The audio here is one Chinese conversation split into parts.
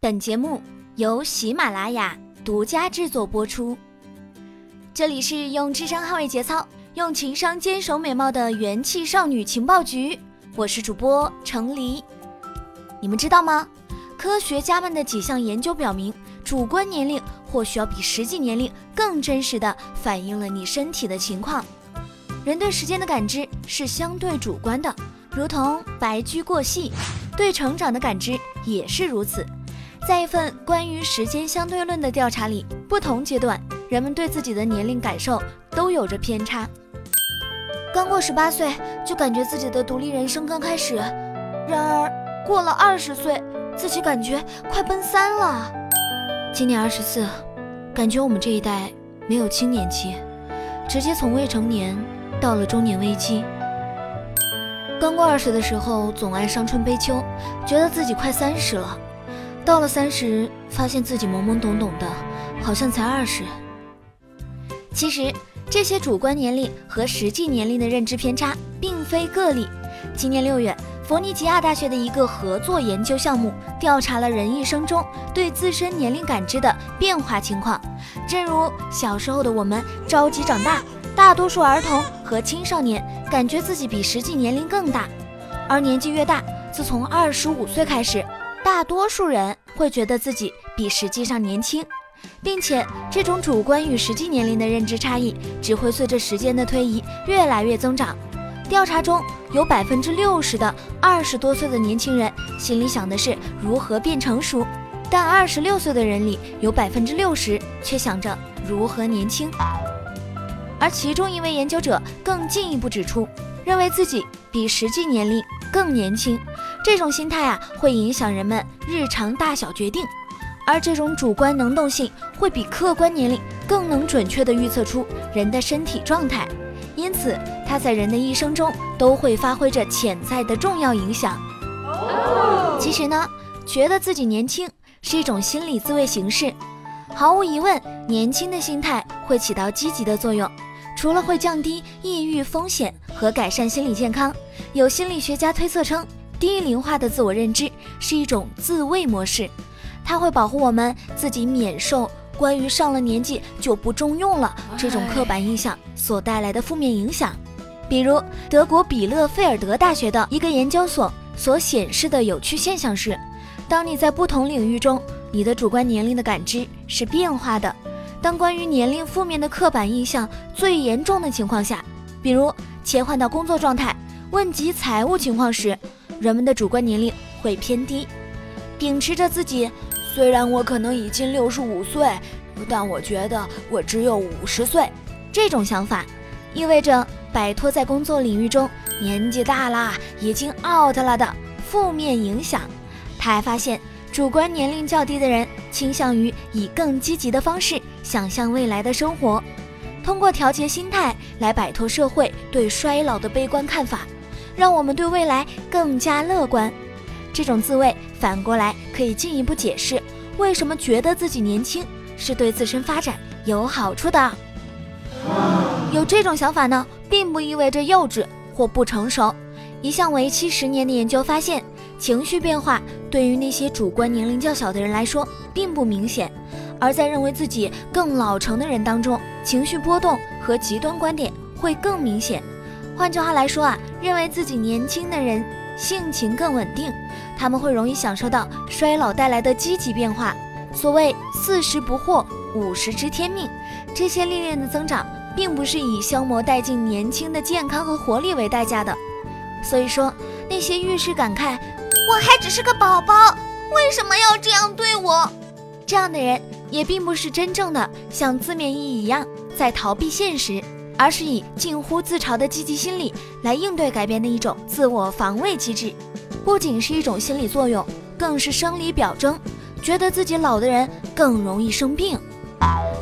本节目由喜马拉雅独家制作播出。这里是用智商捍卫节操，用情商坚守美貌的元气少女情报局，我是主播程黎。你们知道吗？科学家们的几项研究表明，主观年龄或许要比实际年龄更真实的反映了你身体的情况。人对时间的感知是相对主观的，如同白驹过隙；对成长的感知也是如此。在一份关于时间相对论的调查里，不同阶段人们对自己的年龄感受都有着偏差。刚过十八岁就感觉自己的独立人生刚开始，然而过了二十岁。自己感觉快奔三了，今年二十四，感觉我们这一代没有青年期，直接从未成年到了中年危机。刚过二十的时候，总爱伤春悲秋，觉得自己快三十了。到了三十，发现自己懵懵懂懂的，好像才二十。其实这些主观年龄和实际年龄的认知偏差并非个例。今年六月。佛尼吉亚大学的一个合作研究项目调查了人一生中对自身年龄感知的变化情况。正如小时候的我们着急长大，大多数儿童和青少年感觉自己比实际年龄更大。而年纪越大，自从二十五岁开始，大多数人会觉得自己比实际上年轻，并且这种主观与实际年龄的认知差异只会随着时间的推移越来越增长。调查中有百分之六十的二十多岁的年轻人心里想的是如何变成熟，但二十六岁的人里有百分之六十却想着如何年轻。而其中一位研究者更进一步指出，认为自己比实际年龄更年轻，这种心态啊会影响人们日常大小决定，而这种主观能动性会比客观年龄更能准确地预测出人的身体状态。因此，它在人的一生中都会发挥着潜在的重要影响。其实呢，觉得自己年轻是一种心理自慰形式。毫无疑问，年轻的心态会起到积极的作用。除了会降低抑郁风险和改善心理健康，有心理学家推测称，低龄化的自我认知是一种自卫模式，它会保护我们自己免受。关于上了年纪就不中用了这种刻板印象所带来的负面影响，比如德国比勒菲尔德大学的一个研究所所显示的有趣现象是，当你在不同领域中，你的主观年龄的感知是变化的。当关于年龄负面的刻板印象最严重的情况下，比如切换到工作状态、问及财务情况时，人们的主观年龄会偏低。秉持着自己。虽然我可能已经六十五岁，但我觉得我只有五十岁。这种想法意味着摆脱在工作领域中年纪大啦、已经 out 了的负面影响。他还发现，主观年龄较低的人倾向于以更积极的方式想象未来的生活，通过调节心态来摆脱社会对衰老的悲观看法，让我们对未来更加乐观。这种自慰反过来可以进一步解释，为什么觉得自己年轻是对自身发展有好处的。有这种想法呢，并不意味着幼稚或不成熟。一项为期十年的研究发现，情绪变化对于那些主观年龄较小的人来说并不明显，而在认为自己更老成的人当中，情绪波动和极端观点会更明显。换句话来说啊，认为自己年轻的人。性情更稳定，他们会容易享受到衰老带来的积极变化。所谓四十不惑，五十知天命，这些历练的增长，并不是以消磨殆尽年轻的健康和活力为代价的。所以说，那些遇事感慨“我还只是个宝宝，为什么要这样对我”这样的人，也并不是真正的像字面意义一样在逃避现实。而是以近乎自嘲的积极心理来应对改变的一种自我防卫机制，不仅是一种心理作用，更是生理表征。觉得自己老的人更容易生病。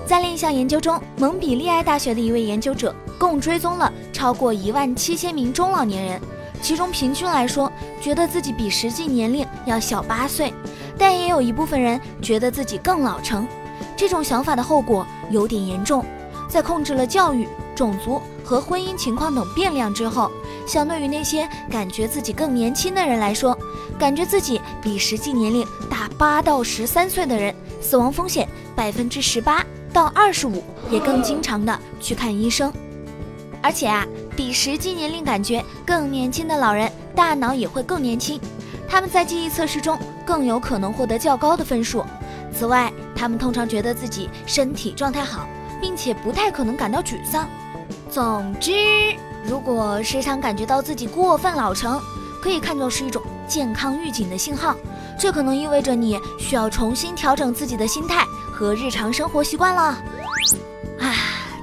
在另一项研究中，蒙彼利埃大学的一位研究者共追踪了超过一万七千名中老年人，其中平均来说，觉得自己比实际年龄要小八岁，但也有一部分人觉得自己更老成。这种想法的后果有点严重，在控制了教育。种族和婚姻情况等变量之后，相对于那些感觉自己更年轻的人来说，感觉自己比实际年龄大八到十三岁的人，死亡风险百分之十八到二十五，也更经常的去看医生。而且啊，比实际年龄感觉更年轻的老人，大脑也会更年轻，他们在记忆测试中更有可能获得较高的分数。此外，他们通常觉得自己身体状态好，并且不太可能感到沮丧。总之，如果时常感觉到自己过分老成，可以看作是一种健康预警的信号，这可能意味着你需要重新调整自己的心态和日常生活习惯了。啊，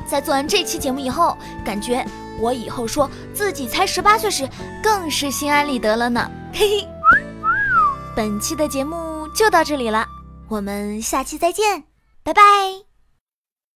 在做完这期节目以后，感觉我以后说自己才十八岁时，更是心安理得了呢。嘿嘿，本期的节目就到这里了，我们下期再见，拜拜。